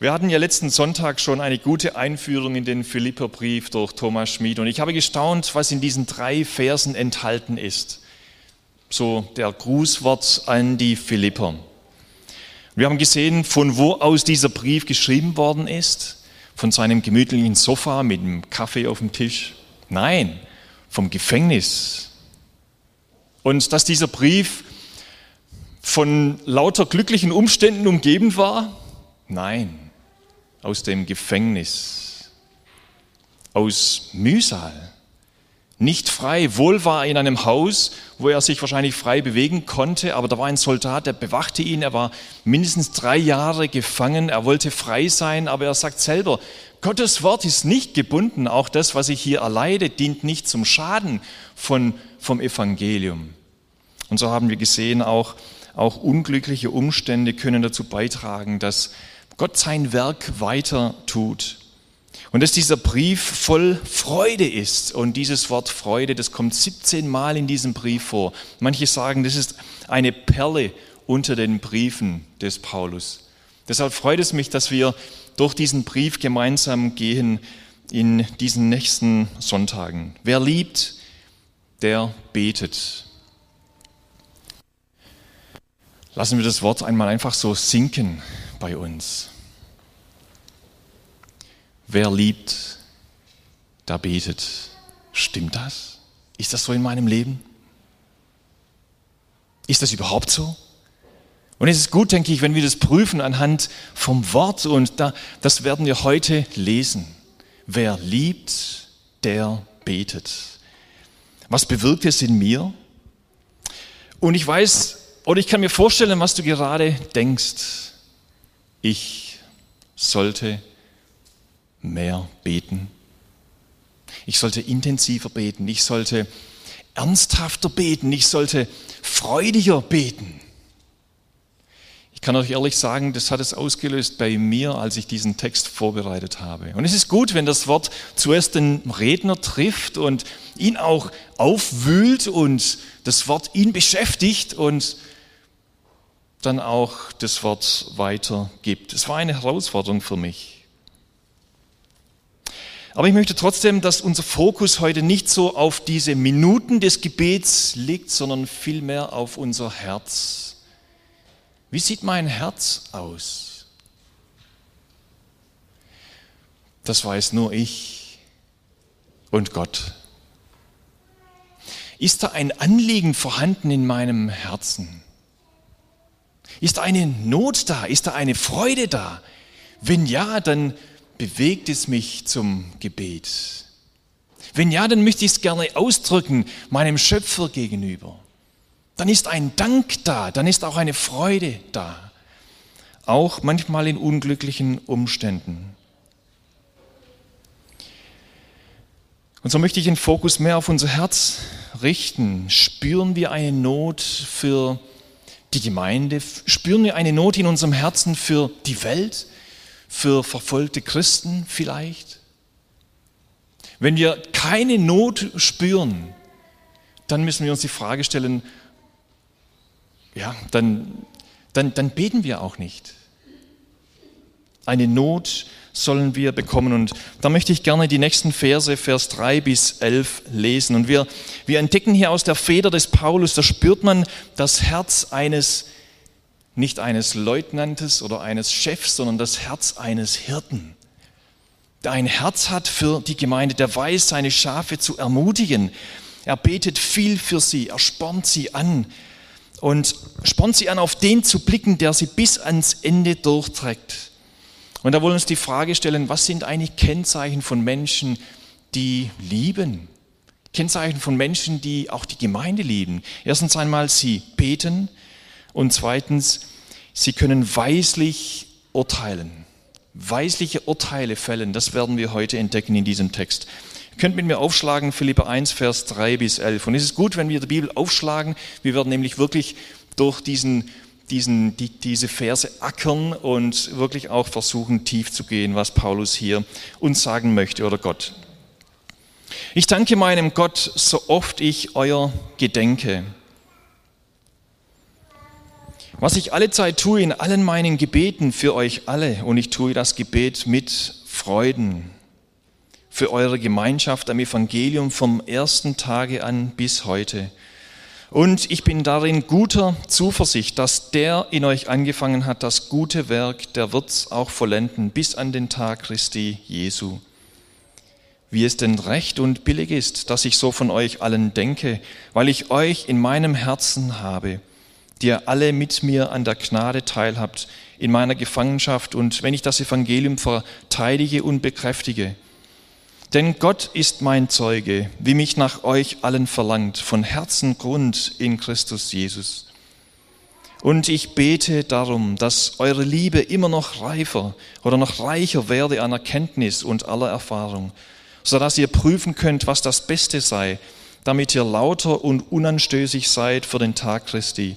Wir hatten ja letzten Sonntag schon eine gute Einführung in den Philipperbrief durch Thomas Schmid und ich habe gestaunt, was in diesen drei Versen enthalten ist. So der Grußwort an die Philipper. Wir haben gesehen, von wo aus dieser Brief geschrieben worden ist. Von seinem gemütlichen Sofa mit einem Kaffee auf dem Tisch. Nein, vom Gefängnis. Und dass dieser Brief von lauter glücklichen Umständen umgeben war? Nein, aus dem Gefängnis, aus Mühsal, nicht frei. Wohl war er in einem Haus, wo er sich wahrscheinlich frei bewegen konnte, aber da war ein Soldat, der bewachte ihn. Er war mindestens drei Jahre gefangen. Er wollte frei sein, aber er sagt selber, Gottes Wort ist nicht gebunden. Auch das, was ich hier erleide, dient nicht zum Schaden von, vom Evangelium. Und so haben wir gesehen, auch, auch unglückliche Umstände können dazu beitragen, dass Gott sein Werk weiter tut. Und dass dieser Brief voll Freude ist. Und dieses Wort Freude, das kommt 17 Mal in diesem Brief vor. Manche sagen, das ist eine Perle unter den Briefen des Paulus. Deshalb freut es mich, dass wir durch diesen Brief gemeinsam gehen in diesen nächsten Sonntagen. Wer liebt, der betet. Lassen wir das Wort einmal einfach so sinken bei uns. Wer liebt, der betet. Stimmt das? Ist das so in meinem Leben? Ist das überhaupt so? Und es ist gut, denke ich, wenn wir das prüfen anhand vom Wort und da, das werden wir heute lesen. Wer liebt, der betet. Was bewirkt es in mir? Und ich weiß, oder ich kann mir vorstellen, was du gerade denkst. Ich sollte mehr beten. Ich sollte intensiver beten. Ich sollte ernsthafter beten. Ich sollte freudiger beten. Ich kann euch ehrlich sagen, das hat es ausgelöst bei mir, als ich diesen Text vorbereitet habe. Und es ist gut, wenn das Wort zuerst den Redner trifft und ihn auch aufwühlt und das Wort ihn beschäftigt und dann auch das Wort weitergibt. Es war eine Herausforderung für mich. Aber ich möchte trotzdem, dass unser Fokus heute nicht so auf diese Minuten des Gebets liegt, sondern vielmehr auf unser Herz. Wie sieht mein Herz aus? Das weiß nur ich und Gott. Ist da ein Anliegen vorhanden in meinem Herzen? Ist eine Not da? Ist da eine Freude da? Wenn ja, dann bewegt es mich zum Gebet? Wenn ja, dann möchte ich es gerne ausdrücken meinem Schöpfer gegenüber. Dann ist ein Dank da, dann ist auch eine Freude da. Auch manchmal in unglücklichen Umständen. Und so möchte ich den Fokus mehr auf unser Herz richten. Spüren wir eine Not für die Gemeinde? Spüren wir eine Not in unserem Herzen für die Welt? für verfolgte Christen vielleicht? Wenn wir keine Not spüren, dann müssen wir uns die Frage stellen, ja, dann, dann, dann beten wir auch nicht. Eine Not sollen wir bekommen. Und da möchte ich gerne die nächsten Verse, Vers 3 bis 11 lesen. Und wir, wir entdecken hier aus der Feder des Paulus, da spürt man das Herz eines nicht eines Leutnantes oder eines Chefs, sondern das Herz eines Hirten, der ein Herz hat für die Gemeinde, der weiß, seine Schafe zu ermutigen. Er betet viel für sie, er spornt sie an und spornt sie an, auf den zu blicken, der sie bis ans Ende durchträgt. Und da wollen wir uns die Frage stellen, was sind eigentlich Kennzeichen von Menschen, die lieben? Kennzeichen von Menschen, die auch die Gemeinde lieben. Erstens einmal, sie beten, und zweitens, sie können weislich urteilen. Weisliche Urteile fällen, das werden wir heute entdecken in diesem Text. Ihr könnt mit mir aufschlagen, Philippa 1, Vers 3 bis 11. Und es ist gut, wenn wir die Bibel aufschlagen. Wir werden nämlich wirklich durch diesen, diesen, die, diese Verse ackern und wirklich auch versuchen, tief zu gehen, was Paulus hier uns sagen möchte oder Gott. Ich danke meinem Gott, so oft ich euer gedenke Was ich alle Zeit tue in allen meinen Gebeten für euch alle, und ich tue das Gebet mit Freuden, für eure Gemeinschaft am Evangelium vom ersten Tage an bis heute. Und ich bin darin guter Zuversicht, dass der in euch angefangen hat, das gute Werk, der wird's auch vollenden bis an den Tag Christi Jesu. Wie es denn recht und billig ist, dass ich so von euch allen denke, weil ich euch in meinem Herzen habe, die ihr alle mit mir an der Gnade teilhabt in meiner Gefangenschaft und wenn ich das Evangelium verteidige und bekräftige. Denn Gott ist mein Zeuge, wie mich nach euch allen verlangt, von Herzengrund in Christus Jesus. Und ich bete darum, dass eure Liebe immer noch reifer oder noch reicher werde an Erkenntnis und aller Erfahrung, so dass ihr prüfen könnt, was das Beste sei, damit ihr lauter und unanstößig seid für den Tag Christi,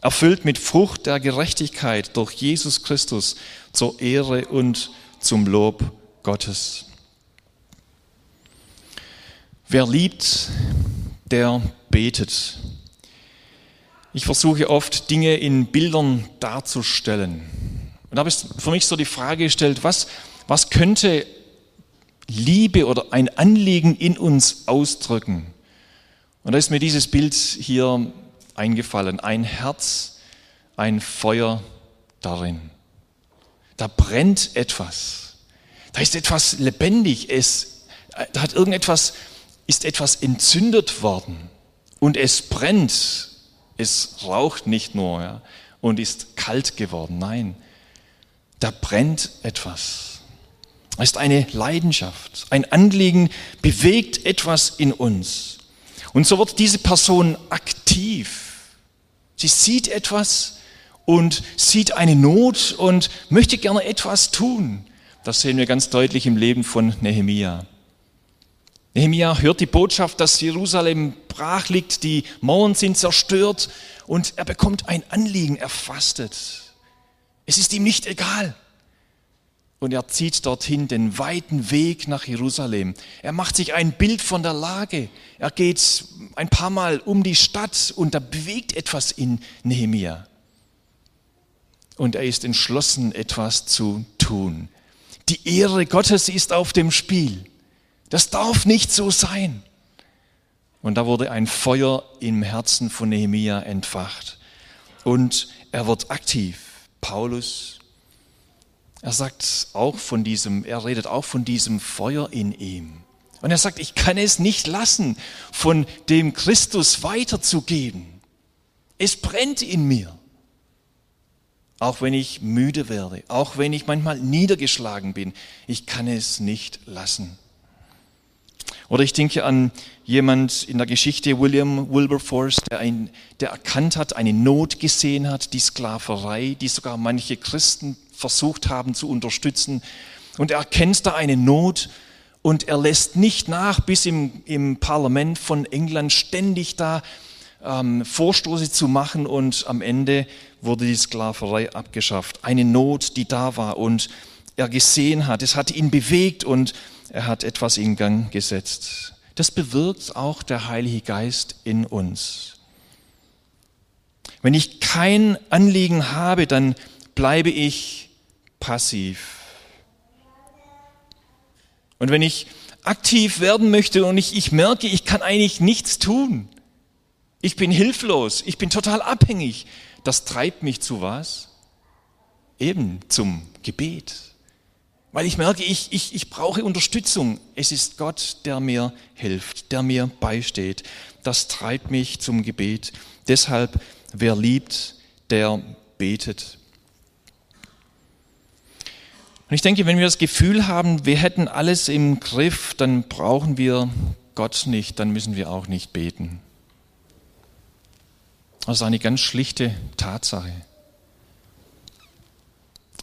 erfüllt mit Frucht der Gerechtigkeit durch Jesus Christus zur Ehre und zum Lob Gottes. Wer liebt, der betet. Ich versuche oft Dinge in Bildern darzustellen. Und da habe ich für mich so die Frage gestellt, was, was könnte Liebe oder ein Anliegen in uns ausdrücken? Und da ist mir dieses Bild hier eingefallen. Ein Herz, ein Feuer darin. Da brennt etwas. Da ist etwas lebendig. Es, da hat irgendetwas ist etwas entzündet worden und es brennt. Es raucht nicht nur ja, und ist kalt geworden. Nein, da brennt etwas. Es ist eine Leidenschaft, ein Anliegen bewegt etwas in uns. Und so wird diese Person aktiv. Sie sieht etwas und sieht eine Not und möchte gerne etwas tun. Das sehen wir ganz deutlich im Leben von Nehemia. Nehemiah hört die Botschaft, dass Jerusalem brach liegt, die Mauern sind zerstört und er bekommt ein Anliegen, er fastet. Es ist ihm nicht egal. Und er zieht dorthin den weiten Weg nach Jerusalem. Er macht sich ein Bild von der Lage. Er geht ein paar Mal um die Stadt und da bewegt etwas in Nehemiah. Und er ist entschlossen, etwas zu tun. Die Ehre Gottes ist auf dem Spiel. Das darf nicht so sein. Und da wurde ein Feuer im Herzen von Nehemia entfacht. Und er wird aktiv. Paulus, er sagt auch von diesem, er redet auch von diesem Feuer in ihm. Und er sagt, ich kann es nicht lassen, von dem Christus weiterzugeben. Es brennt in mir. Auch wenn ich müde werde, auch wenn ich manchmal niedergeschlagen bin, ich kann es nicht lassen. Oder ich denke an jemand in der Geschichte, William Wilberforce, der, ein, der erkannt hat, eine Not gesehen hat, die Sklaverei, die sogar manche Christen versucht haben zu unterstützen. Und er erkennt da eine Not und er lässt nicht nach, bis im, im Parlament von England ständig da ähm, Vorstoße zu machen und am Ende wurde die Sklaverei abgeschafft. Eine Not, die da war und er gesehen hat, es hat ihn bewegt und er hat etwas in Gang gesetzt. Das bewirkt auch der Heilige Geist in uns. Wenn ich kein Anliegen habe, dann bleibe ich passiv. Und wenn ich aktiv werden möchte und ich, ich merke, ich kann eigentlich nichts tun, ich bin hilflos, ich bin total abhängig, das treibt mich zu was? Eben zum Gebet. Weil ich merke, ich, ich, ich brauche Unterstützung. Es ist Gott, der mir hilft, der mir beisteht. Das treibt mich zum Gebet. Deshalb, wer liebt, der betet. Und ich denke, wenn wir das Gefühl haben, wir hätten alles im Griff, dann brauchen wir Gott nicht, dann müssen wir auch nicht beten. Das ist eine ganz schlichte Tatsache.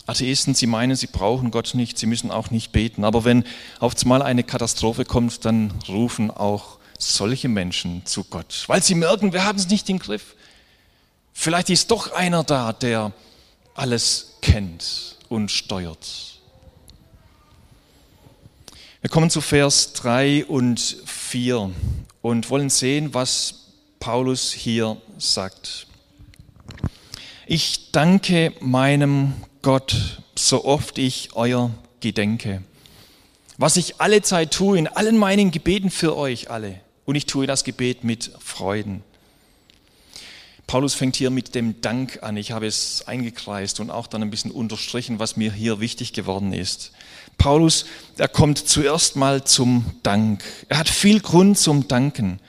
Atheisten, sie meinen, sie brauchen Gott nicht, sie müssen auch nicht beten. Aber wenn auf einmal eine Katastrophe kommt, dann rufen auch solche Menschen zu Gott, weil sie merken, wir haben es nicht im Griff. Vielleicht ist doch einer da, der alles kennt und steuert. Wir kommen zu Vers 3 und 4 und wollen sehen, was Paulus hier sagt. Ich danke meinem Gott, so oft ich euer gedenke. Was ich alle Zeit tue, in allen meinen Gebeten für euch alle. Und ich tue das Gebet mit Freuden. Paulus fängt hier mit dem Dank an. Ich habe es eingekreist und auch dann ein bisschen unterstrichen, was mir hier wichtig geworden ist. Paulus, er kommt zuerst mal zum Dank. Er hat viel Grund zum Danken.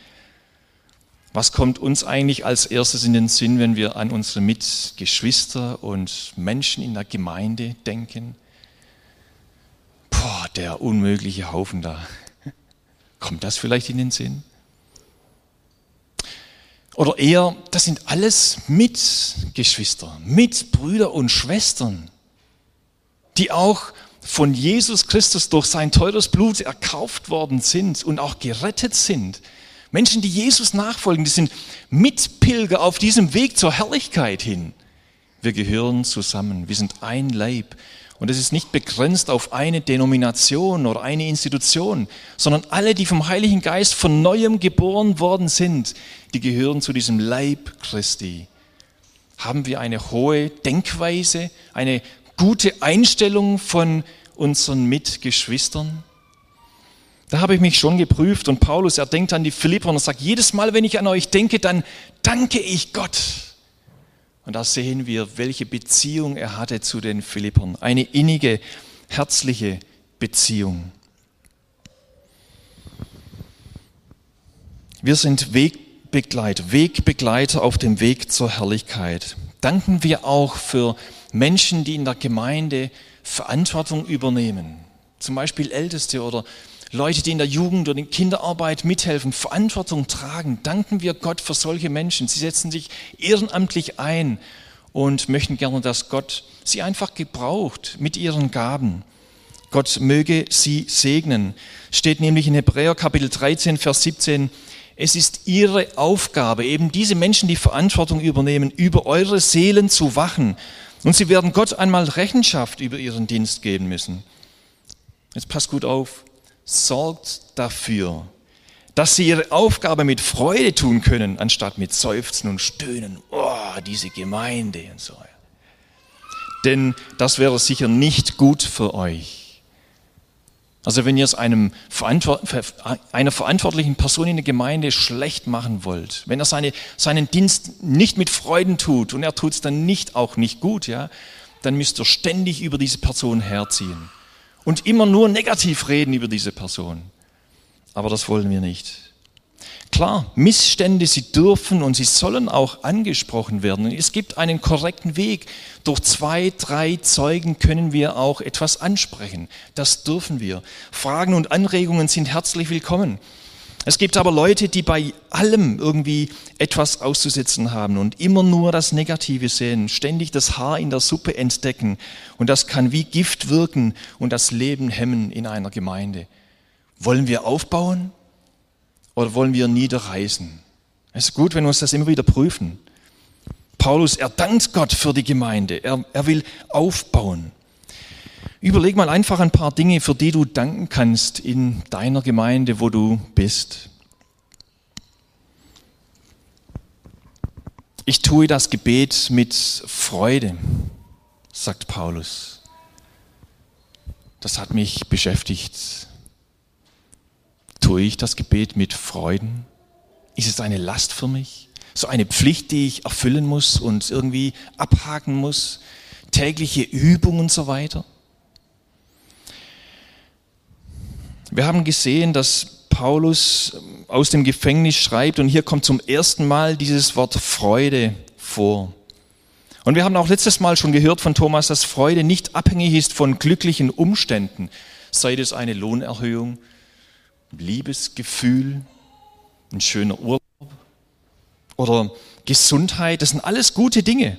Was kommt uns eigentlich als erstes in den Sinn, wenn wir an unsere Mitgeschwister und Menschen in der Gemeinde denken? Boah, der unmögliche Haufen da. Kommt das vielleicht in den Sinn? Oder eher, das sind alles Mitgeschwister, Mitbrüder und Schwestern, die auch von Jesus Christus durch sein teures Blut erkauft worden sind und auch gerettet sind. Menschen, die Jesus nachfolgen, die sind Mitpilger auf diesem Weg zur Herrlichkeit hin. Wir gehören zusammen, wir sind ein Leib. Und es ist nicht begrenzt auf eine Denomination oder eine Institution, sondern alle, die vom Heiligen Geist von neuem geboren worden sind, die gehören zu diesem Leib Christi. Haben wir eine hohe Denkweise, eine gute Einstellung von unseren Mitgeschwistern? Da habe ich mich schon geprüft und Paulus, er denkt an die Philipper und sagt, jedes Mal, wenn ich an euch denke, dann danke ich Gott. Und da sehen wir, welche Beziehung er hatte zu den Philippern. Eine innige, herzliche Beziehung. Wir sind Wegbegleiter, Wegbegleiter auf dem Weg zur Herrlichkeit. Danken wir auch für Menschen, die in der Gemeinde Verantwortung übernehmen. Zum Beispiel Älteste oder Leute, die in der Jugend oder in Kinderarbeit mithelfen, Verantwortung tragen. Danken wir Gott für solche Menschen. Sie setzen sich ehrenamtlich ein und möchten gerne, dass Gott sie einfach gebraucht mit ihren Gaben. Gott möge sie segnen. Steht nämlich in Hebräer Kapitel 13, Vers 17. Es ist ihre Aufgabe, eben diese Menschen, die Verantwortung übernehmen, über eure Seelen zu wachen und sie werden Gott einmal Rechenschaft über ihren Dienst geben müssen. Jetzt passt gut auf. Sorgt dafür, dass sie ihre Aufgabe mit Freude tun können, anstatt mit Seufzen und Stöhnen. Oh, diese Gemeinde und so. Denn das wäre sicher nicht gut für euch. Also wenn ihr es einem einer verantwortlichen Person in der Gemeinde schlecht machen wollt, wenn er seine, seinen Dienst nicht mit Freuden tut und er tut es dann nicht auch nicht gut, ja, dann müsst ihr ständig über diese Person herziehen und immer nur negativ reden über diese Person. Aber das wollen wir nicht. Klar, Missstände, sie dürfen und sie sollen auch angesprochen werden. Es gibt einen korrekten Weg. Durch zwei, drei Zeugen können wir auch etwas ansprechen. Das dürfen wir. Fragen und Anregungen sind herzlich willkommen. Es gibt aber Leute, die bei allem irgendwie etwas auszusetzen haben und immer nur das Negative sehen, ständig das Haar in der Suppe entdecken. Und das kann wie Gift wirken und das Leben hemmen in einer Gemeinde. Wollen wir aufbauen oder wollen wir niederreißen? Es ist gut, wenn wir uns das immer wieder prüfen. Paulus, er dankt Gott für die Gemeinde. Er, er will aufbauen. Überleg mal einfach ein paar Dinge, für die du danken kannst in deiner Gemeinde, wo du bist. Ich tue das Gebet mit Freude, sagt Paulus. Das hat mich beschäftigt. Tue ich das Gebet mit Freuden? Ist es eine Last für mich? So eine Pflicht, die ich erfüllen muss und irgendwie abhaken muss? Tägliche Übung und so weiter? Wir haben gesehen, dass Paulus aus dem Gefängnis schreibt und hier kommt zum ersten Mal dieses Wort Freude vor. Und wir haben auch letztes Mal schon gehört von Thomas, dass Freude nicht abhängig ist von glücklichen Umständen, sei es eine Lohnerhöhung, Liebesgefühl, ein schöner Urlaub oder Gesundheit. Das sind alles gute Dinge,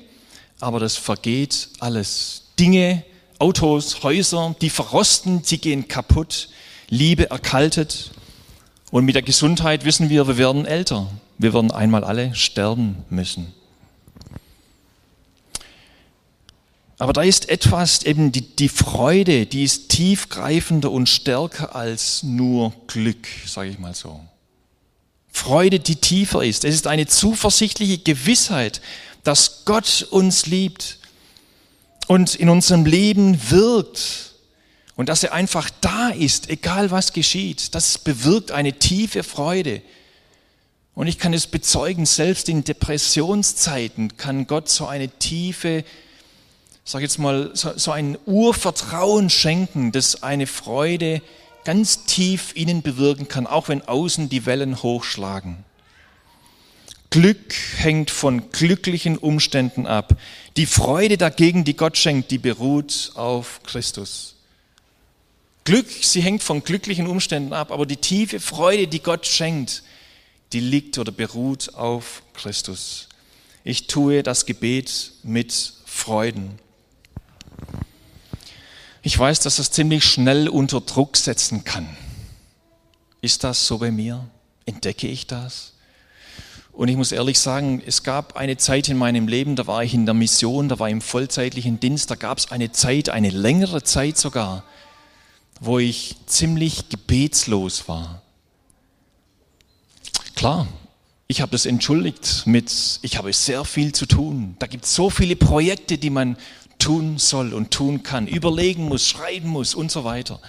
aber das vergeht alles. Dinge, Autos, Häuser, die verrosten, die gehen kaputt. Liebe erkaltet. Und mit der Gesundheit wissen wir, wir werden älter. Wir werden einmal alle sterben müssen. Aber da ist etwas, eben die, die Freude, die ist tiefgreifender und stärker als nur Glück, sage ich mal so. Freude, die tiefer ist. Es ist eine zuversichtliche Gewissheit, dass Gott uns liebt und in unserem Leben wirkt und dass er einfach da ist, egal was geschieht. Das bewirkt eine tiefe Freude. Und ich kann es bezeugen, selbst in Depressionszeiten kann Gott so eine tiefe, sag jetzt mal, so, so ein Urvertrauen schenken, das eine Freude ganz tief innen bewirken kann, auch wenn außen die Wellen hochschlagen. Glück hängt von glücklichen Umständen ab. Die Freude dagegen, die Gott schenkt, die beruht auf Christus. Glück, sie hängt von glücklichen Umständen ab, aber die tiefe Freude, die Gott schenkt, die liegt oder beruht auf Christus. Ich tue das Gebet mit Freuden. Ich weiß, dass das ziemlich schnell unter Druck setzen kann. Ist das so bei mir? Entdecke ich das? Und ich muss ehrlich sagen, es gab eine Zeit in meinem Leben, da war ich in der Mission, da war ich im vollzeitlichen Dienst, da gab es eine Zeit, eine längere Zeit sogar, wo ich ziemlich gebetslos war. Klar, ich habe das entschuldigt mit, ich habe sehr viel zu tun. Da gibt es so viele Projekte, die man tun soll und tun kann, überlegen muss, schreiben muss und so weiter.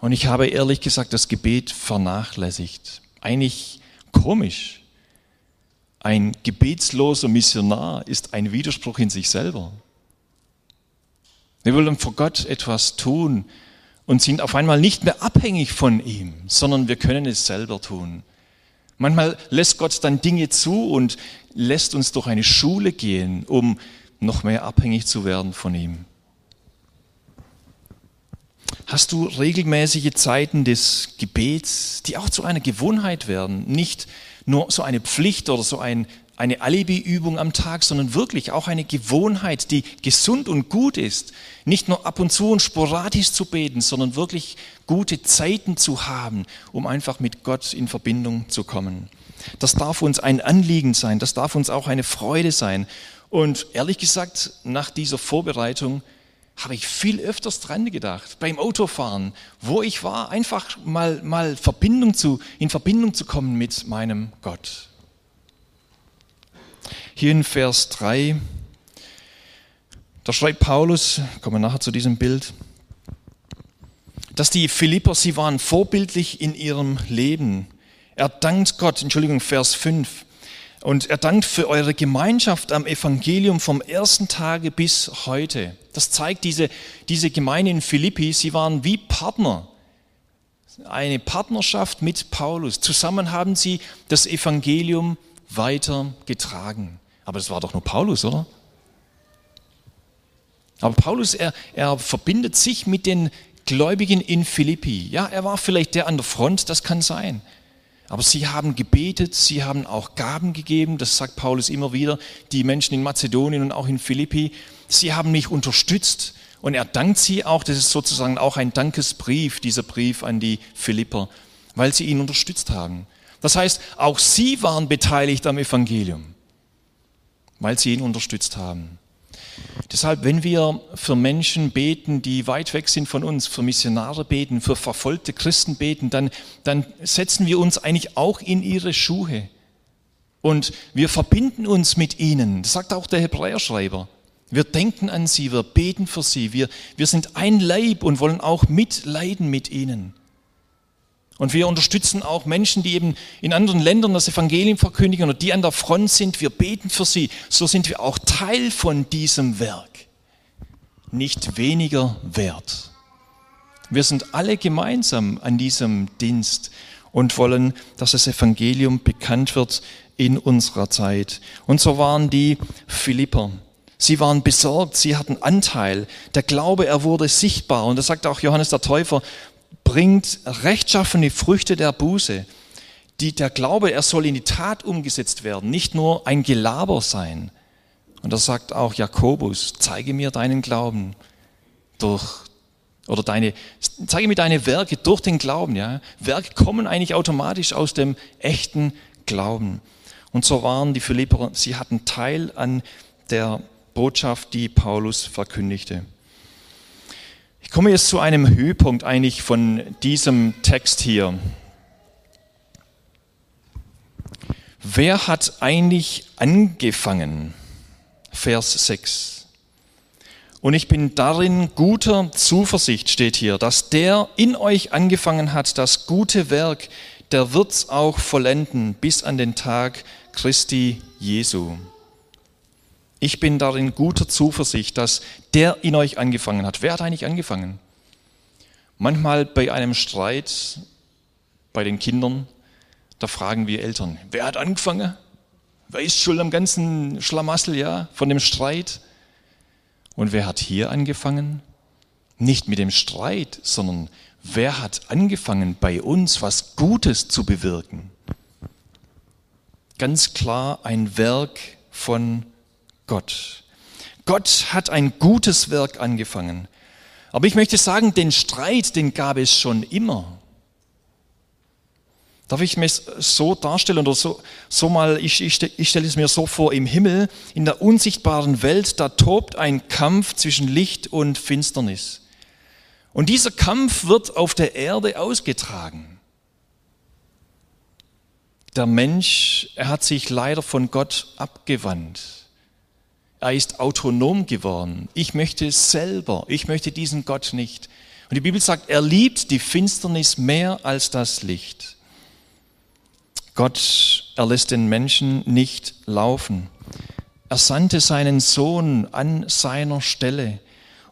Und ich habe ehrlich gesagt das Gebet vernachlässigt. Eigentlich komisch. Ein gebetsloser Missionar ist ein Widerspruch in sich selber. Wir wollen vor Gott etwas tun und sind auf einmal nicht mehr abhängig von ihm, sondern wir können es selber tun. Manchmal lässt Gott dann Dinge zu und lässt uns durch eine Schule gehen, um noch mehr abhängig zu werden von ihm. Hast du regelmäßige Zeiten des Gebets, die auch zu einer Gewohnheit werden? Nicht nur so eine Pflicht oder so ein, eine Alibi-Übung am Tag, sondern wirklich auch eine Gewohnheit, die gesund und gut ist. Nicht nur ab und zu und sporadisch zu beten, sondern wirklich gute Zeiten zu haben, um einfach mit Gott in Verbindung zu kommen. Das darf uns ein Anliegen sein, das darf uns auch eine Freude sein. Und ehrlich gesagt, nach dieser Vorbereitung habe ich viel öfters dran gedacht, beim Autofahren, wo ich war, einfach mal, mal Verbindung zu, in Verbindung zu kommen mit meinem Gott. Hier in Vers 3, da schreibt Paulus, kommen wir nachher zu diesem Bild, dass die Philipper, sie waren vorbildlich in ihrem Leben. Er dankt Gott, Entschuldigung, Vers 5, und er dankt für eure Gemeinschaft am Evangelium vom ersten Tage bis heute. Das zeigt diese, diese Gemeinde in Philippi, sie waren wie Partner. Eine Partnerschaft mit Paulus. Zusammen haben sie das Evangelium weitergetragen. Aber das war doch nur Paulus, oder? Aber Paulus, er, er verbindet sich mit den Gläubigen in Philippi. Ja, er war vielleicht der an der Front, das kann sein. Aber sie haben gebetet, sie haben auch Gaben gegeben, das sagt Paulus immer wieder, die Menschen in Mazedonien und auch in Philippi, sie haben mich unterstützt und er dankt sie auch, das ist sozusagen auch ein Dankesbrief, dieser Brief an die Philipper, weil sie ihn unterstützt haben. Das heißt, auch sie waren beteiligt am Evangelium, weil sie ihn unterstützt haben. Deshalb, wenn wir für Menschen beten, die weit weg sind von uns, für Missionare beten, für verfolgte Christen beten, dann, dann setzen wir uns eigentlich auch in ihre Schuhe. Und wir verbinden uns mit ihnen. Das sagt auch der Hebräerschreiber. Wir denken an sie, wir beten für sie, wir, wir sind ein Leib und wollen auch mitleiden mit ihnen. Und wir unterstützen auch Menschen, die eben in anderen Ländern das Evangelium verkündigen oder die an der Front sind. Wir beten für sie. So sind wir auch Teil von diesem Werk. Nicht weniger wert. Wir sind alle gemeinsam an diesem Dienst und wollen, dass das Evangelium bekannt wird in unserer Zeit. Und so waren die Philipper. Sie waren besorgt, sie hatten Anteil. Der Glaube, er wurde sichtbar. Und das sagt auch Johannes der Täufer, bringt rechtschaffene Früchte der Buße. Die, der Glaube, er soll in die Tat umgesetzt werden, nicht nur ein Gelaber sein. Und das sagt auch Jakobus, zeige mir deinen Glauben durch, oder deine, zeige mir deine Werke durch den Glauben, ja. Werke kommen eigentlich automatisch aus dem echten Glauben. Und so waren die Philipper, sie hatten Teil an der Botschaft, die Paulus verkündigte. Ich komme jetzt zu einem Höhepunkt eigentlich von diesem Text hier. Wer hat eigentlich angefangen? Vers 6. Und ich bin darin guter Zuversicht, steht hier, dass der in euch angefangen hat, das gute Werk, der wird's auch vollenden bis an den Tag Christi Jesu. Ich bin darin guter Zuversicht, dass der in euch angefangen hat. Wer hat eigentlich angefangen? Manchmal bei einem Streit bei den Kindern, da fragen wir Eltern, wer hat angefangen? Wer ist schuld am ganzen Schlamassel, ja, von dem Streit? Und wer hat hier angefangen? Nicht mit dem Streit, sondern wer hat angefangen, bei uns was Gutes zu bewirken? Ganz klar ein Werk von Gott. Gott hat ein gutes Werk angefangen. Aber ich möchte sagen, den Streit, den gab es schon immer. Darf ich mir so darstellen oder so, so mal, ich, ich, ich stelle es mir so vor, im Himmel, in der unsichtbaren Welt, da tobt ein Kampf zwischen Licht und Finsternis. Und dieser Kampf wird auf der Erde ausgetragen. Der Mensch, er hat sich leider von Gott abgewandt. Er ist autonom geworden. Ich möchte selber, ich möchte diesen Gott nicht. Und die Bibel sagt, er liebt die Finsternis mehr als das Licht. Gott erlässt den Menschen nicht laufen. Er sandte seinen Sohn an seiner Stelle,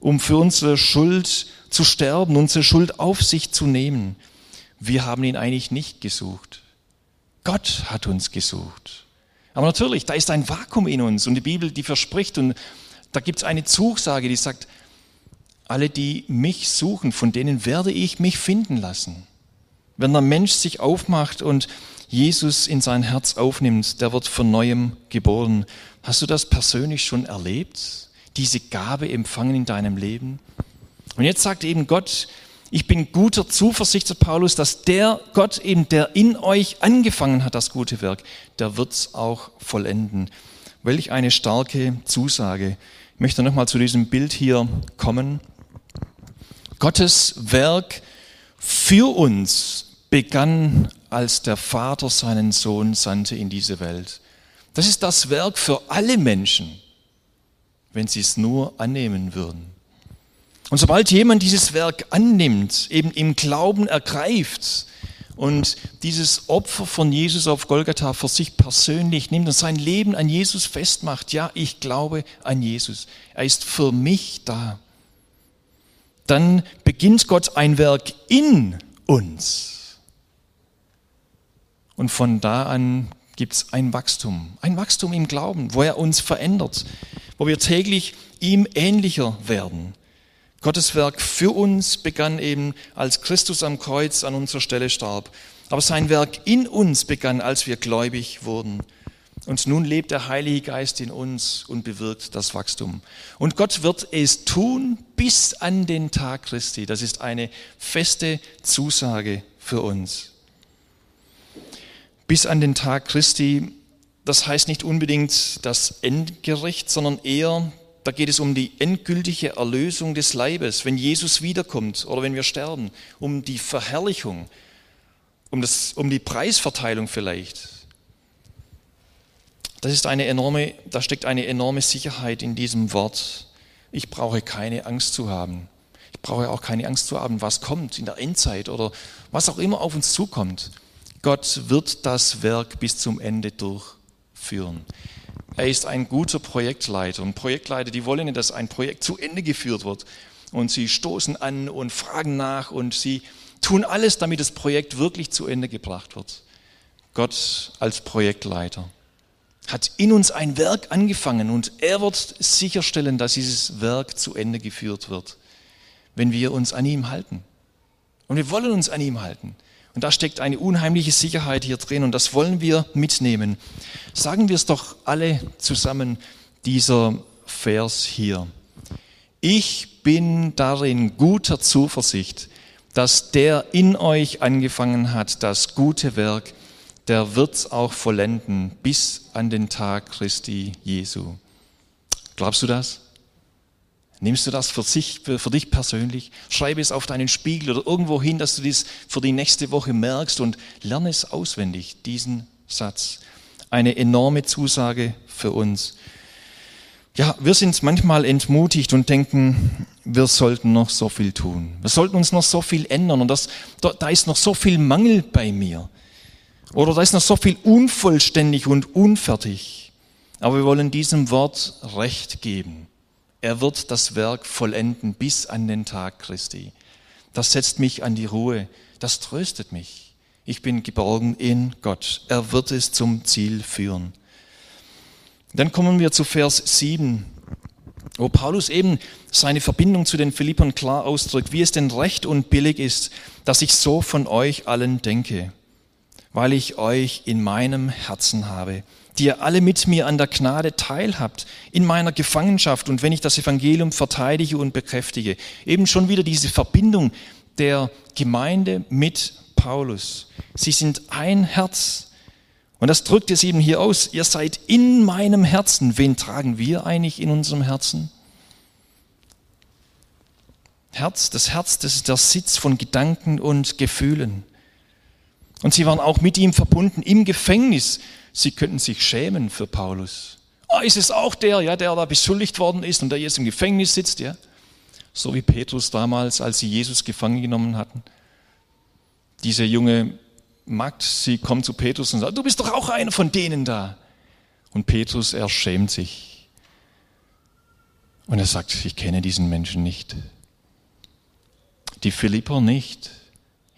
um für unsere Schuld zu sterben, unsere Schuld auf sich zu nehmen. Wir haben ihn eigentlich nicht gesucht. Gott hat uns gesucht. Aber natürlich, da ist ein Vakuum in uns und die Bibel, die verspricht und da gibt es eine Zusage, die sagt, alle, die mich suchen, von denen werde ich mich finden lassen. Wenn der Mensch sich aufmacht und Jesus in sein Herz aufnimmt, der wird von neuem geboren. Hast du das persönlich schon erlebt? Diese Gabe empfangen in deinem Leben? Und jetzt sagt eben Gott, ich bin guter Zuversicht, sagt Paulus, dass der Gott eben, der in euch angefangen hat, das gute Werk, der wird es auch vollenden. Welch eine starke Zusage. Ich möchte nochmal zu diesem Bild hier kommen. Gottes Werk für uns begann, als der Vater seinen Sohn sandte in diese Welt. Das ist das Werk für alle Menschen, wenn sie es nur annehmen würden. Und sobald jemand dieses Werk annimmt, eben im Glauben ergreift und dieses Opfer von Jesus auf Golgatha für sich persönlich nimmt und sein Leben an Jesus festmacht, ja, ich glaube an Jesus, er ist für mich da, dann beginnt Gott ein Werk in uns. Und von da an gibt es ein Wachstum, ein Wachstum im Glauben, wo er uns verändert, wo wir täglich ihm ähnlicher werden. Gottes Werk für uns begann eben, als Christus am Kreuz an unserer Stelle starb. Aber sein Werk in uns begann, als wir gläubig wurden. Und nun lebt der Heilige Geist in uns und bewirkt das Wachstum. Und Gott wird es tun bis an den Tag Christi. Das ist eine feste Zusage für uns. Bis an den Tag Christi, das heißt nicht unbedingt das Endgericht, sondern eher da geht es um die endgültige Erlösung des Leibes, wenn Jesus wiederkommt oder wenn wir sterben, um die Verherrlichung, um, das, um die Preisverteilung vielleicht. Das ist eine enorme, da steckt eine enorme Sicherheit in diesem Wort. Ich brauche keine Angst zu haben. Ich brauche auch keine Angst zu haben, was kommt in der Endzeit oder was auch immer auf uns zukommt. Gott wird das Werk bis zum Ende durchführen. Er ist ein guter Projektleiter. Und Projektleiter, die wollen dass ein Projekt zu Ende geführt wird. Und sie stoßen an und fragen nach und sie tun alles, damit das Projekt wirklich zu Ende gebracht wird. Gott als Projektleiter hat in uns ein Werk angefangen und er wird sicherstellen, dass dieses Werk zu Ende geführt wird, wenn wir uns an ihm halten. Und wir wollen uns an ihm halten. Und da steckt eine unheimliche Sicherheit hier drin und das wollen wir mitnehmen. Sagen wir es doch alle zusammen, dieser Vers hier. Ich bin darin guter Zuversicht, dass der in euch angefangen hat, das gute Werk, der wird's auch vollenden bis an den Tag Christi Jesu. Glaubst du das? Nimmst du das für, für, für, dich persönlich? Schreibe es auf deinen Spiegel oder irgendwo hin, dass du dies für die nächste Woche merkst und lerne es auswendig, diesen Satz. eine enorme Zusage für uns. Ja, wir sind manchmal entmutigt und denken, wir sollten noch so viel tun. Wir sollten uns noch so viel ändern und das, da, da ist noch so viel Mangel bei mir. Oder da ist noch so viel unvollständig und unfertig. Aber wir wollen diesem Wort Recht geben. Er wird das Werk vollenden bis an den Tag Christi. Das setzt mich an die Ruhe. Das tröstet mich. Ich bin geborgen in Gott. Er wird es zum Ziel führen. Dann kommen wir zu Vers 7, wo Paulus eben seine Verbindung zu den Philippern klar ausdrückt, wie es denn recht und billig ist, dass ich so von euch allen denke, weil ich euch in meinem Herzen habe, die ihr alle mit mir an der Gnade teilhabt, in meiner Gefangenschaft und wenn ich das Evangelium verteidige und bekräftige. Eben schon wieder diese Verbindung der Gemeinde mit Paulus. Sie sind ein Herz. Und das drückt es eben hier aus. Ihr seid in meinem Herzen. Wen tragen wir eigentlich in unserem Herzen? Herz, das Herz, das ist der Sitz von Gedanken und Gefühlen. Und sie waren auch mit ihm verbunden im Gefängnis. Sie könnten sich schämen für Paulus. Ah, ist es auch der, ja, der da beschuldigt worden ist und der jetzt im Gefängnis sitzt, ja? So wie Petrus damals, als sie Jesus gefangen genommen hatten. Diese junge Magd, sie kommt zu Petrus und sagt, du bist doch auch einer von denen da. Und Petrus, er schämt sich. Und er sagt, ich kenne diesen Menschen nicht. Die Philipper nicht.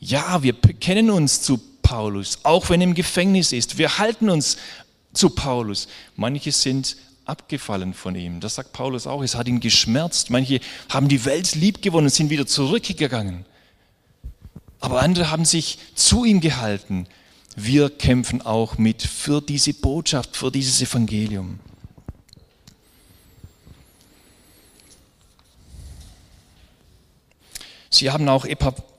Ja, wir kennen uns zu Paulus, auch wenn er im Gefängnis ist. Wir halten uns zu Paulus. Manche sind abgefallen von ihm. Das sagt Paulus auch. Es hat ihn geschmerzt. Manche haben die Welt lieb gewonnen und sind wieder zurückgegangen. Aber andere haben sich zu ihm gehalten. Wir kämpfen auch mit für diese Botschaft, für dieses Evangelium. Sie haben auch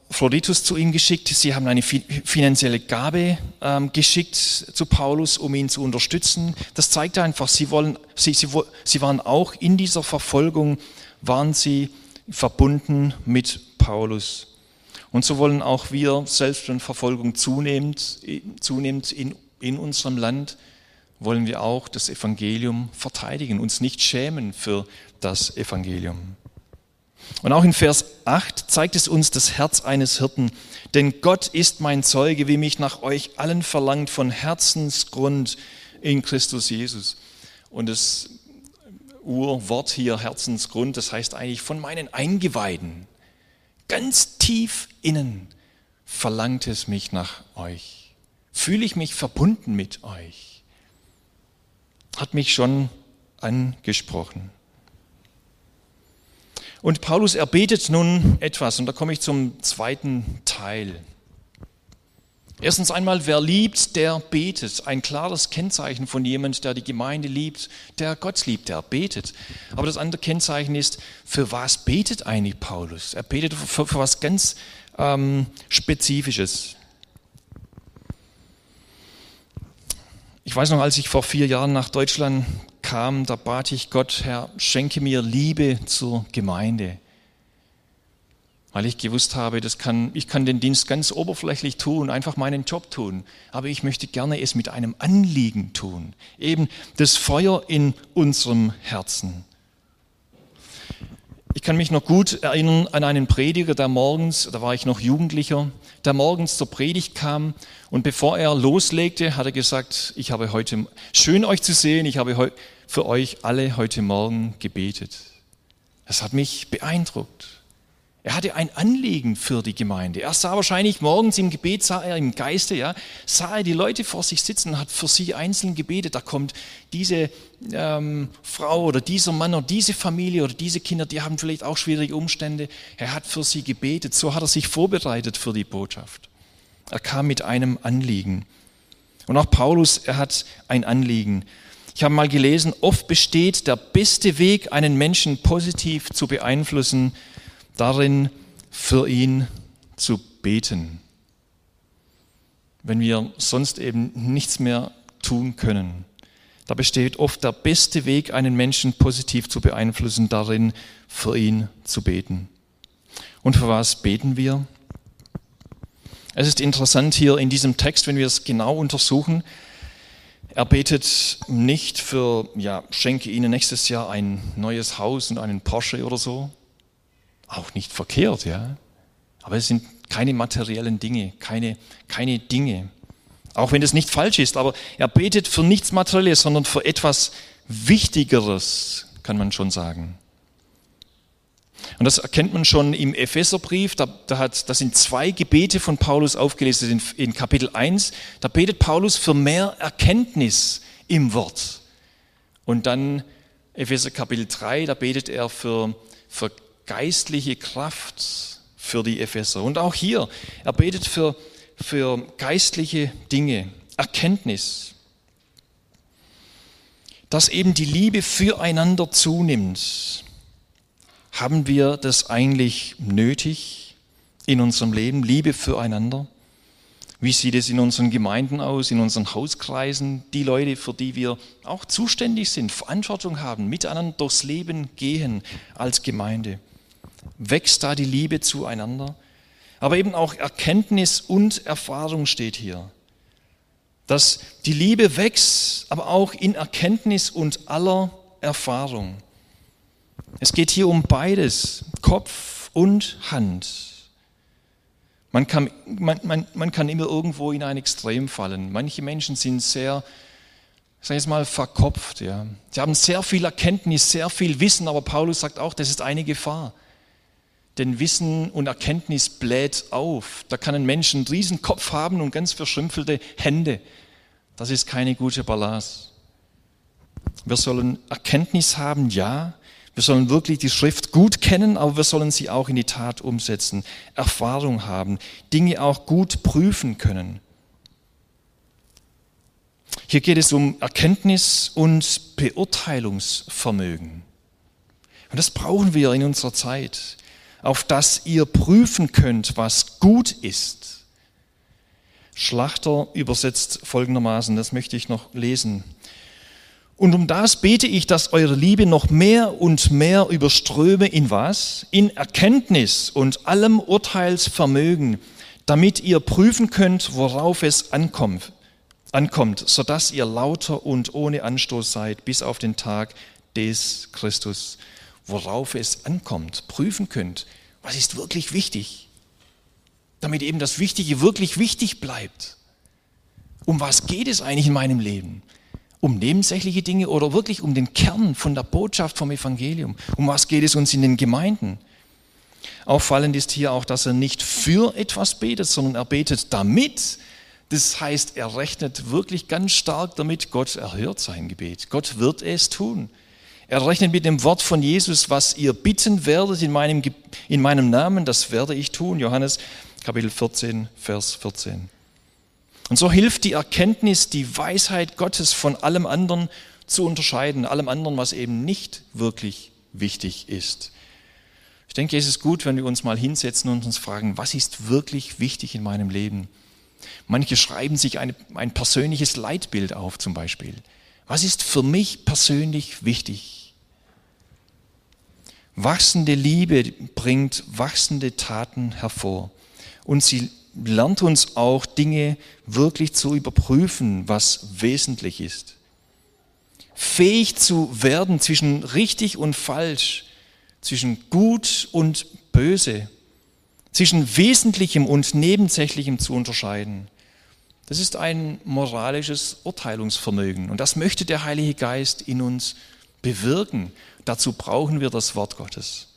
Epaphroditus zu ihm geschickt. Sie haben eine finanzielle Gabe ähm, geschickt zu Paulus, um ihn zu unterstützen. Das zeigt einfach, sie, wollen, sie, sie, sie waren auch in dieser Verfolgung, waren sie verbunden mit Paulus. Und so wollen auch wir, selbst wenn Verfolgung zunehmend, zunehmend in, in unserem Land, wollen wir auch das Evangelium verteidigen, uns nicht schämen für das Evangelium. Und auch in Vers 8 zeigt es uns das Herz eines Hirten. Denn Gott ist mein Zeuge, wie mich nach euch allen verlangt, von Herzensgrund in Christus Jesus. Und das Urwort hier, Herzensgrund, das heißt eigentlich von meinen Eingeweiden ganz tief innen verlangt es mich nach euch. Fühle ich mich verbunden mit euch. Hat mich schon angesprochen. Und Paulus erbetet nun etwas, und da komme ich zum zweiten Teil. Erstens einmal, wer liebt, der betet. Ein klares Kennzeichen von jemand, der die Gemeinde liebt, der Gott liebt, der betet. Aber das andere Kennzeichen ist, für was betet eigentlich Paulus? Er betet für, für was ganz ähm, Spezifisches. Ich weiß noch, als ich vor vier Jahren nach Deutschland kam, da bat ich Gott, Herr, schenke mir Liebe zur Gemeinde. Weil ich gewusst habe, das kann, ich kann den Dienst ganz oberflächlich tun, einfach meinen Job tun, aber ich möchte gerne es mit einem Anliegen tun, eben das Feuer in unserem Herzen. Ich kann mich noch gut erinnern an einen Prediger, der morgens, da war ich noch Jugendlicher, der morgens zur Predigt kam und bevor er loslegte, hat er gesagt, ich habe heute, schön euch zu sehen, ich habe für euch alle heute Morgen gebetet. Das hat mich beeindruckt. Er hatte ein Anliegen für die Gemeinde. Er sah wahrscheinlich morgens im Gebet, sah er im Geiste, ja, sah er die Leute vor sich sitzen, hat für sie einzeln gebetet. Da kommt diese ähm, Frau oder dieser Mann oder diese Familie oder diese Kinder, die haben vielleicht auch schwierige Umstände. Er hat für sie gebetet. So hat er sich vorbereitet für die Botschaft. Er kam mit einem Anliegen. Und auch Paulus, er hat ein Anliegen. Ich habe mal gelesen, oft besteht der beste Weg, einen Menschen positiv zu beeinflussen, darin, für ihn zu beten, wenn wir sonst eben nichts mehr tun können. Da besteht oft der beste Weg, einen Menschen positiv zu beeinflussen, darin, für ihn zu beten. Und für was beten wir? Es ist interessant hier in diesem Text, wenn wir es genau untersuchen, Er betet nicht für, ja, schenke ihnen nächstes Jahr ein neues Haus und einen Porsche oder so. Auch nicht verkehrt, ja. Aber es sind keine materiellen Dinge, keine, keine Dinge. Auch wenn es nicht falsch ist, aber er betet für nichts Materielles, sondern für etwas Wichtigeres, kann man schon sagen. Und das erkennt man schon im Epheserbrief, da, da, hat, da sind zwei Gebete von Paulus aufgelistet in, in Kapitel 1. Da betet Paulus für mehr Erkenntnis im Wort. Und dann Epheser Kapitel 3, da betet er für, für geistliche Kraft für die Epheser. Und auch hier, er betet für, für geistliche Dinge, Erkenntnis. Dass eben die Liebe füreinander zunimmt haben wir das eigentlich nötig in unserem Leben, Liebe füreinander? Wie sieht es in unseren Gemeinden aus, in unseren Hauskreisen, die Leute, für die wir auch zuständig sind, Verantwortung haben, miteinander durchs Leben gehen als Gemeinde? Wächst da die Liebe zueinander? Aber eben auch Erkenntnis und Erfahrung steht hier. Dass die Liebe wächst, aber auch in Erkenntnis und aller Erfahrung. Es geht hier um beides, Kopf und Hand. Man kann, man, man, man kann immer irgendwo in ein Extrem fallen. Manche Menschen sind sehr, ich mal, verkopft. Ja. Sie haben sehr viel Erkenntnis, sehr viel Wissen, aber Paulus sagt auch, das ist eine Gefahr. Denn Wissen und Erkenntnis bläht auf. Da kann ein Mensch einen riesen Kopf haben und ganz verschrümpfelte Hände. Das ist keine gute Balance. Wir sollen Erkenntnis haben, ja, wir sollen wirklich die Schrift gut kennen, aber wir sollen sie auch in die Tat umsetzen, Erfahrung haben, Dinge auch gut prüfen können. Hier geht es um Erkenntnis und Beurteilungsvermögen. Und das brauchen wir in unserer Zeit, auf das ihr prüfen könnt, was gut ist. Schlachter übersetzt folgendermaßen, das möchte ich noch lesen. Und um das bete ich, dass eure Liebe noch mehr und mehr überströme in was? In Erkenntnis und allem Urteilsvermögen, damit ihr prüfen könnt, worauf es ankommt, ankommt, sodass ihr lauter und ohne Anstoß seid bis auf den Tag des Christus. Worauf es ankommt, prüfen könnt, was ist wirklich wichtig, damit eben das Wichtige wirklich wichtig bleibt. Um was geht es eigentlich in meinem Leben? um nebensächliche Dinge oder wirklich um den Kern von der Botschaft vom Evangelium? Um was geht es uns in den Gemeinden? Auffallend ist hier auch, dass er nicht für etwas betet, sondern er betet damit. Das heißt, er rechnet wirklich ganz stark damit, Gott erhört sein Gebet. Gott wird es tun. Er rechnet mit dem Wort von Jesus, was ihr bitten werdet in meinem, in meinem Namen, das werde ich tun. Johannes Kapitel 14, Vers 14. Und so hilft die Erkenntnis, die Weisheit Gottes von allem anderen zu unterscheiden, allem anderen, was eben nicht wirklich wichtig ist. Ich denke, es ist gut, wenn wir uns mal hinsetzen und uns fragen, was ist wirklich wichtig in meinem Leben? Manche schreiben sich eine, ein persönliches Leitbild auf zum Beispiel. Was ist für mich persönlich wichtig? Wachsende Liebe bringt wachsende Taten hervor und sie lernt uns auch Dinge wirklich zu überprüfen, was wesentlich ist. Fähig zu werden zwischen richtig und falsch, zwischen gut und böse, zwischen Wesentlichem und Nebensächlichem zu unterscheiden. Das ist ein moralisches Urteilungsvermögen und das möchte der Heilige Geist in uns bewirken. Dazu brauchen wir das Wort Gottes.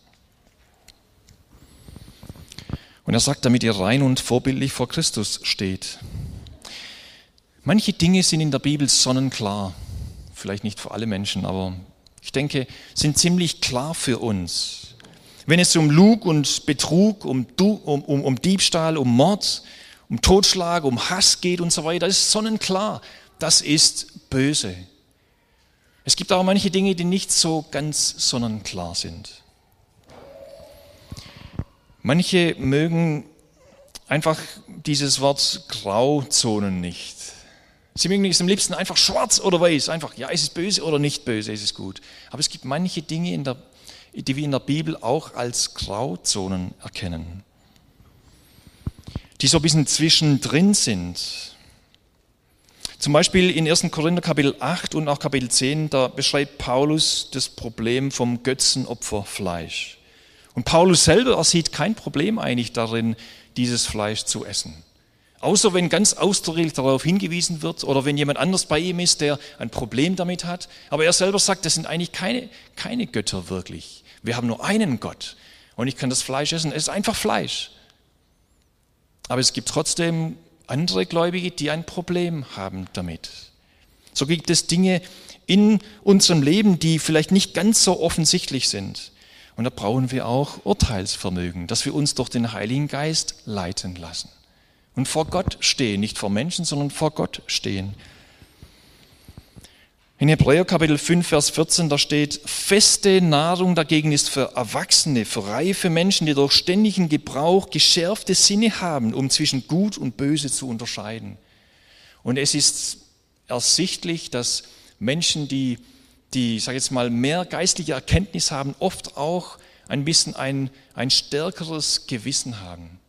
Und er sagt, damit ihr rein und vorbildlich vor Christus steht. Manche Dinge sind in der Bibel sonnenklar. Vielleicht nicht für alle Menschen, aber ich denke, sind ziemlich klar für uns. Wenn es um Lug und Betrug, um, um, um, um Diebstahl, um Mord, um Totschlag, um Hass geht und so weiter, ist sonnenklar. Das ist böse. Es gibt aber manche Dinge, die nicht so ganz sonnenklar sind. Manche mögen einfach dieses Wort Grauzonen nicht. Sie mögen es am liebsten einfach schwarz oder weiß, einfach, ja, ist es böse oder nicht böse, ist es gut. Aber es gibt manche Dinge, in der, die wir in der Bibel auch als Grauzonen erkennen, die so ein bisschen zwischendrin sind. Zum Beispiel in 1. Korinther Kapitel 8 und auch Kapitel 10, da beschreibt Paulus das Problem vom Götzenopferfleisch. Und Paulus selber er sieht kein Problem eigentlich darin, dieses Fleisch zu essen. Außer wenn ganz ausdrücklich darauf hingewiesen wird oder wenn jemand anders bei ihm ist, der ein Problem damit hat. Aber er selber sagt, das sind eigentlich keine, keine Götter wirklich. Wir haben nur einen Gott und ich kann das Fleisch essen. Es ist einfach Fleisch. Aber es gibt trotzdem andere Gläubige, die ein Problem haben damit. So gibt es Dinge in unserem Leben, die vielleicht nicht ganz so offensichtlich sind. Und da brauchen wir auch Urteilsvermögen, dass wir uns durch den Heiligen Geist leiten lassen und vor Gott stehen, nicht vor Menschen, sondern vor Gott stehen. In Hebräer Kapitel 5, Vers 14, da steht, feste Nahrung dagegen ist für Erwachsene, für reife Menschen, die durch ständigen Gebrauch geschärfte Sinne haben, um zwischen Gut und Böse zu unterscheiden. Und es ist ersichtlich, dass Menschen, die, die sag jetzt mal, mehr geistliche Erkenntnis haben, oft auch ein bisschen ein, ein stärkeres Gewissen haben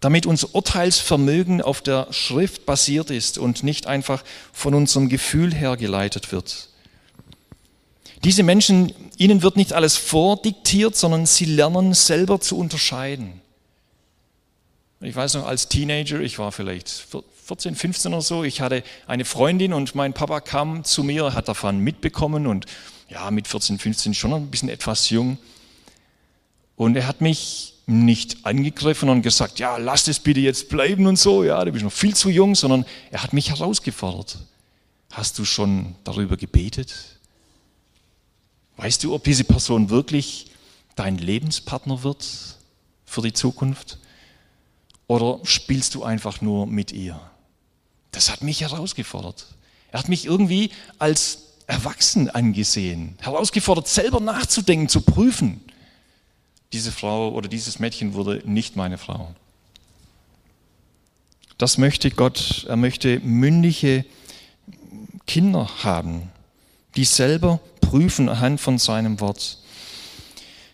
damit unser Urteilsvermögen auf der Schrift basiert ist und nicht einfach von unserem Gefühl her geleitet wird. Diese Menschen, ihnen wird nicht alles vordiktiert, sondern sie lernen selber zu unterscheiden. Ich weiß noch, als Teenager, ich war vielleicht 14, 15 oder so, ich hatte eine Freundin und mein Papa kam zu mir, hat davon mitbekommen und ja, mit 14, 15 schon ein bisschen etwas jung. Und er hat mich nicht angegriffen und gesagt, ja, lass es bitte jetzt bleiben und so, ja, du bist noch viel zu jung, sondern er hat mich herausgefordert. Hast du schon darüber gebetet? Weißt du, ob diese Person wirklich dein Lebenspartner wird für die Zukunft? Oder spielst du einfach nur mit ihr? Das hat mich herausgefordert. Er hat mich irgendwie als erwachsen angesehen, herausgefordert, selber nachzudenken, zu prüfen diese Frau oder dieses Mädchen wurde nicht meine Frau. Das möchte Gott. Er möchte mündige Kinder haben, die selber prüfen anhand von seinem Wort.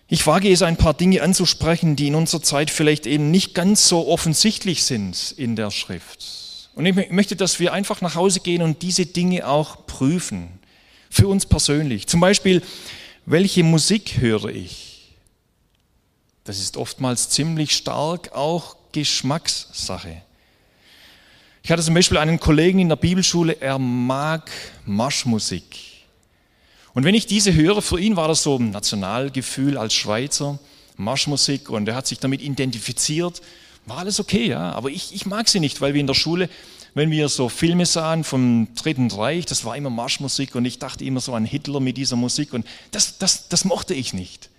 Ich wage es, ein paar Dinge anzusprechen, die in unserer Zeit vielleicht eben nicht ganz so offensichtlich sind in der Schrift. Und ich möchte, dass wir einfach nach Hause gehen und diese Dinge auch prüfen. Für uns persönlich. Zum Beispiel, welche Musik höre ich? Das ist oftmals ziemlich stark auch Geschmackssache. Ich hatte zum Beispiel einen Kollegen in der Bibelschule, er mag Marschmusik. Und wenn ich diese höre, für ihn war das so ein Nationalgefühl als Schweizer, Marschmusik, und er hat sich damit identifiziert. War alles okay, ja, aber ich, ich mag sie nicht, weil wir in der Schule, wenn wir so Filme sahen vom Dritten Reich, das war immer Marschmusik und ich dachte immer so an Hitler mit dieser Musik und das, das, das mochte ich nicht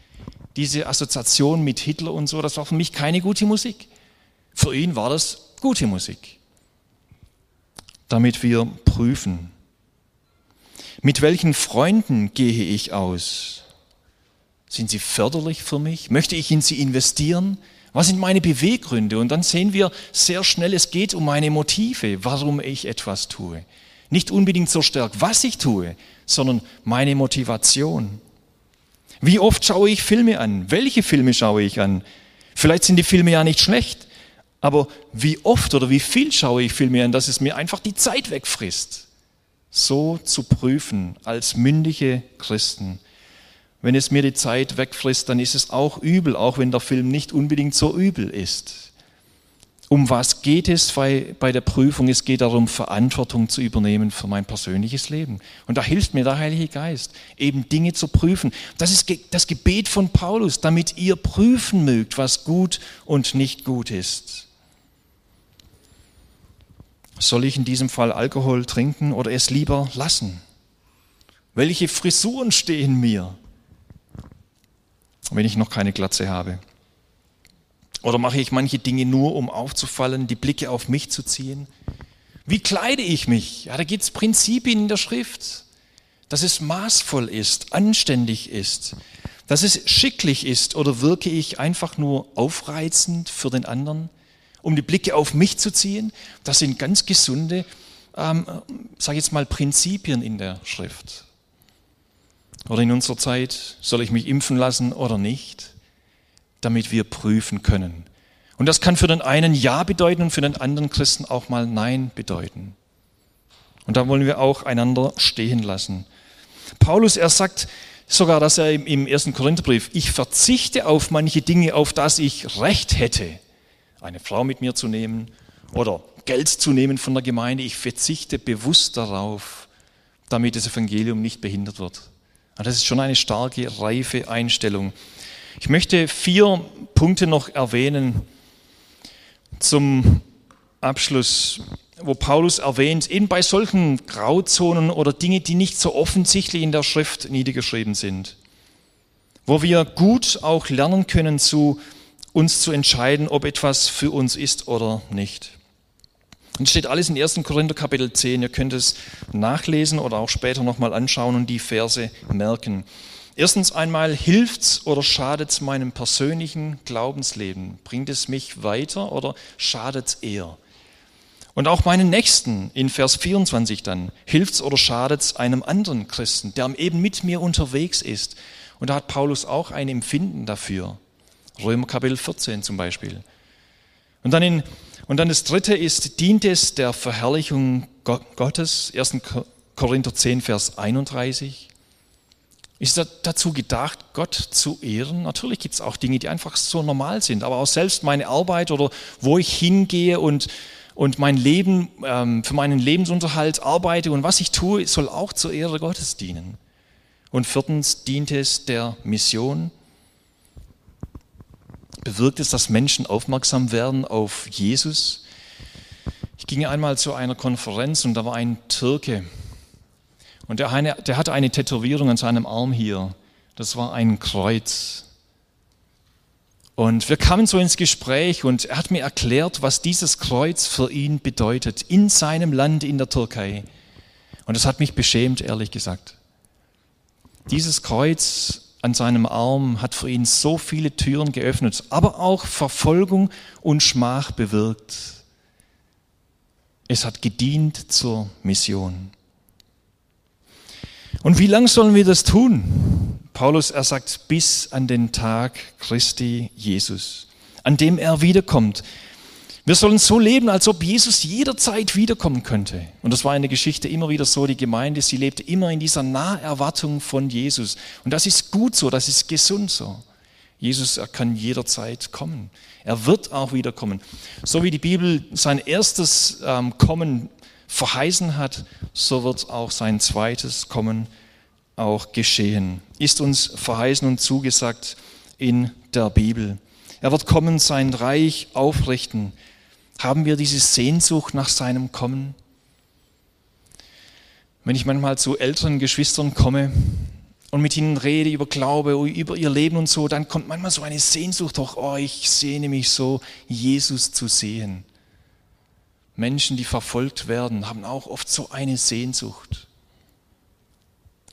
diese Assoziation mit Hitler und so, das war für mich keine gute Musik. Für ihn war das gute Musik. Damit wir prüfen, mit welchen Freunden gehe ich aus? Sind sie förderlich für mich? Möchte ich in sie investieren? Was sind meine Beweggründe? Und dann sehen wir sehr schnell, es geht um meine Motive, warum ich etwas tue. Nicht unbedingt so stark, was ich tue, sondern meine Motivation. Wie oft schaue ich Filme an? Welche Filme schaue ich an? Vielleicht sind die Filme ja nicht schlecht, aber wie oft oder wie viel schaue ich Filme an, dass es mir einfach die Zeit wegfrisst? So zu prüfen als mündige Christen. Wenn es mir die Zeit wegfrisst, dann ist es auch übel, auch wenn der Film nicht unbedingt so übel ist. Um was geht es bei, bei der Prüfung? Es geht darum, Verantwortung zu übernehmen für mein persönliches Leben. Und da hilft mir der Heilige Geist, eben Dinge zu prüfen. Das ist das Gebet von Paulus, damit ihr prüfen mögt, was gut und nicht gut ist. Soll ich in diesem Fall Alkohol trinken oder es lieber lassen? Welche Frisuren stehen mir, wenn ich noch keine Glatze habe? Oder mache ich manche Dinge nur, um aufzufallen, die Blicke auf mich zu ziehen? Wie kleide ich mich? Ja, da gibt es Prinzipien in der Schrift, dass es maßvoll ist, anständig ist, dass es schicklich ist oder wirke ich einfach nur aufreizend für den anderen, um die Blicke auf mich zu ziehen? Das sind ganz gesunde, ähm, sage ich jetzt mal, Prinzipien in der Schrift. Oder in unserer Zeit, soll ich mich impfen lassen oder nicht? Damit wir prüfen können. Und das kann für den einen Ja bedeuten und für den anderen Christen auch mal Nein bedeuten. Und da wollen wir auch einander stehen lassen. Paulus, er sagt sogar, dass er im ersten Korintherbrief, ich verzichte auf manche Dinge, auf das ich Recht hätte, eine Frau mit mir zu nehmen oder Geld zu nehmen von der Gemeinde. Ich verzichte bewusst darauf, damit das Evangelium nicht behindert wird. Das ist schon eine starke, reife Einstellung. Ich möchte vier Punkte noch erwähnen zum Abschluss, wo Paulus erwähnt, eben bei solchen Grauzonen oder Dinge, die nicht so offensichtlich in der Schrift niedergeschrieben sind, wo wir gut auch lernen können, zu uns zu entscheiden, ob etwas für uns ist oder nicht. Und steht alles in 1. Korinther Kapitel 10. Ihr könnt es nachlesen oder auch später nochmal anschauen und die Verse merken. Erstens einmal, hilft's oder schadet's meinem persönlichen Glaubensleben? Bringt es mich weiter oder schadet's eher? Und auch meinen Nächsten in Vers 24 dann, hilft's oder schadet's einem anderen Christen, der eben mit mir unterwegs ist? Und da hat Paulus auch ein Empfinden dafür. Römer Kapitel 14 zum Beispiel. Und dann, in, und dann das dritte ist, dient es der Verherrlichung Gottes? 1. Korinther 10, Vers 31. Ist dazu gedacht, Gott zu ehren? Natürlich gibt es auch Dinge, die einfach so normal sind, aber auch selbst meine Arbeit oder wo ich hingehe und, und mein Leben, ähm, für meinen Lebensunterhalt arbeite und was ich tue, soll auch zur Ehre Gottes dienen. Und viertens dient es der Mission. Bewirkt es, dass Menschen aufmerksam werden auf Jesus? Ich ging einmal zu einer Konferenz und da war ein Türke, und der, eine, der hatte eine Tätowierung an seinem Arm hier. Das war ein Kreuz. Und wir kamen so ins Gespräch und er hat mir erklärt, was dieses Kreuz für ihn bedeutet in seinem Land, in der Türkei. Und das hat mich beschämt, ehrlich gesagt. Dieses Kreuz an seinem Arm hat für ihn so viele Türen geöffnet, aber auch Verfolgung und Schmach bewirkt. Es hat gedient zur Mission. Und wie lang sollen wir das tun? Paulus, er sagt, bis an den Tag Christi Jesus, an dem er wiederkommt. Wir sollen so leben, als ob Jesus jederzeit wiederkommen könnte. Und das war in der Geschichte immer wieder so. Die Gemeinde, sie lebte immer in dieser Naherwartung von Jesus. Und das ist gut so, das ist gesund so. Jesus, er kann jederzeit kommen. Er wird auch wiederkommen. So wie die Bibel sein erstes ähm, Kommen verheißen hat, so wird auch sein zweites Kommen auch geschehen. Ist uns verheißen und zugesagt in der Bibel. Er wird kommen, sein Reich aufrichten. Haben wir diese Sehnsucht nach seinem Kommen? Wenn ich manchmal zu älteren Geschwistern komme und mit ihnen rede über Glaube, über ihr Leben und so, dann kommt manchmal so eine Sehnsucht doch, oh, ich sehne mich so, Jesus zu sehen. Menschen, die verfolgt werden, haben auch oft so eine Sehnsucht.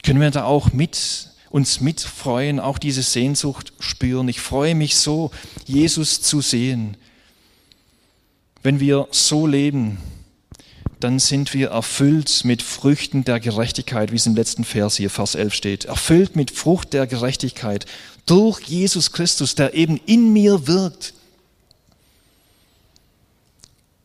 Können wir da auch mit uns mitfreuen, auch diese Sehnsucht spüren? Ich freue mich so, Jesus zu sehen. Wenn wir so leben, dann sind wir erfüllt mit Früchten der Gerechtigkeit, wie es im letzten Vers hier, Vers 11 steht. Erfüllt mit Frucht der Gerechtigkeit durch Jesus Christus, der eben in mir wirkt.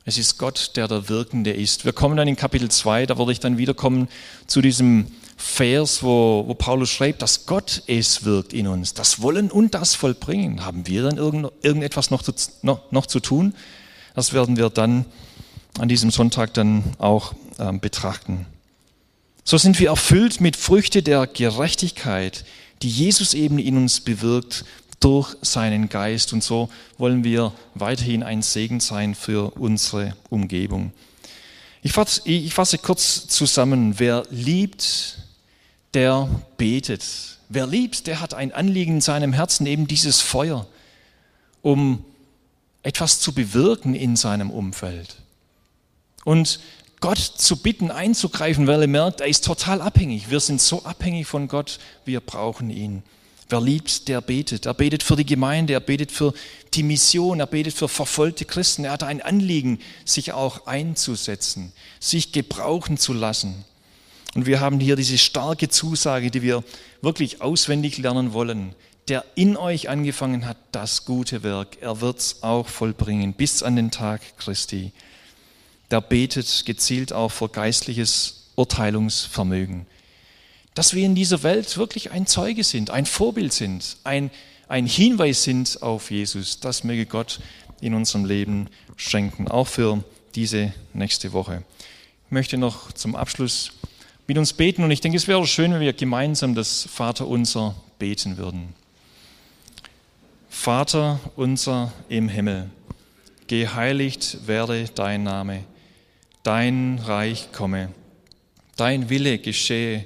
Es ist Gott, der der Wirkende ist. Wir kommen dann in Kapitel 2, da würde ich dann wiederkommen zu diesem Vers, wo, wo Paulus schreibt, dass Gott es wirkt in uns. Das Wollen und das Vollbringen. Haben wir dann irgend, irgendetwas noch zu, noch, noch zu tun? Das werden wir dann an diesem Sonntag dann auch ähm, betrachten. So sind wir erfüllt mit Früchte der Gerechtigkeit, die Jesus eben in uns bewirkt durch seinen Geist. Und so wollen wir weiterhin ein Segen sein für unsere Umgebung. Ich fasse, ich fasse kurz zusammen. Wer liebt, der betet. Wer liebt, der hat ein Anliegen in seinem Herzen, eben dieses Feuer, um etwas zu bewirken in seinem Umfeld. Und Gott zu bitten, einzugreifen, weil er merkt, er ist total abhängig. Wir sind so abhängig von Gott, wir brauchen ihn. Wer liebt, der betet. Er betet für die Gemeinde, er betet für die Mission, er betet für verfolgte Christen. Er hat ein Anliegen, sich auch einzusetzen, sich gebrauchen zu lassen. Und wir haben hier diese starke Zusage, die wir wirklich auswendig lernen wollen. Der in euch angefangen hat, das gute Werk, er wird es auch vollbringen, bis an den Tag Christi. Der betet gezielt auch für geistliches Urteilungsvermögen. Dass wir in dieser Welt wirklich ein Zeuge sind, ein Vorbild sind, ein, ein Hinweis sind auf Jesus. Das möge Gott in unserem Leben schenken, auch für diese nächste Woche. Ich möchte noch zum Abschluss mit uns beten und ich denke, es wäre schön, wenn wir gemeinsam das Vater unser beten würden. Vater unser im Himmel, geheiligt werde dein Name, dein Reich komme, dein Wille geschehe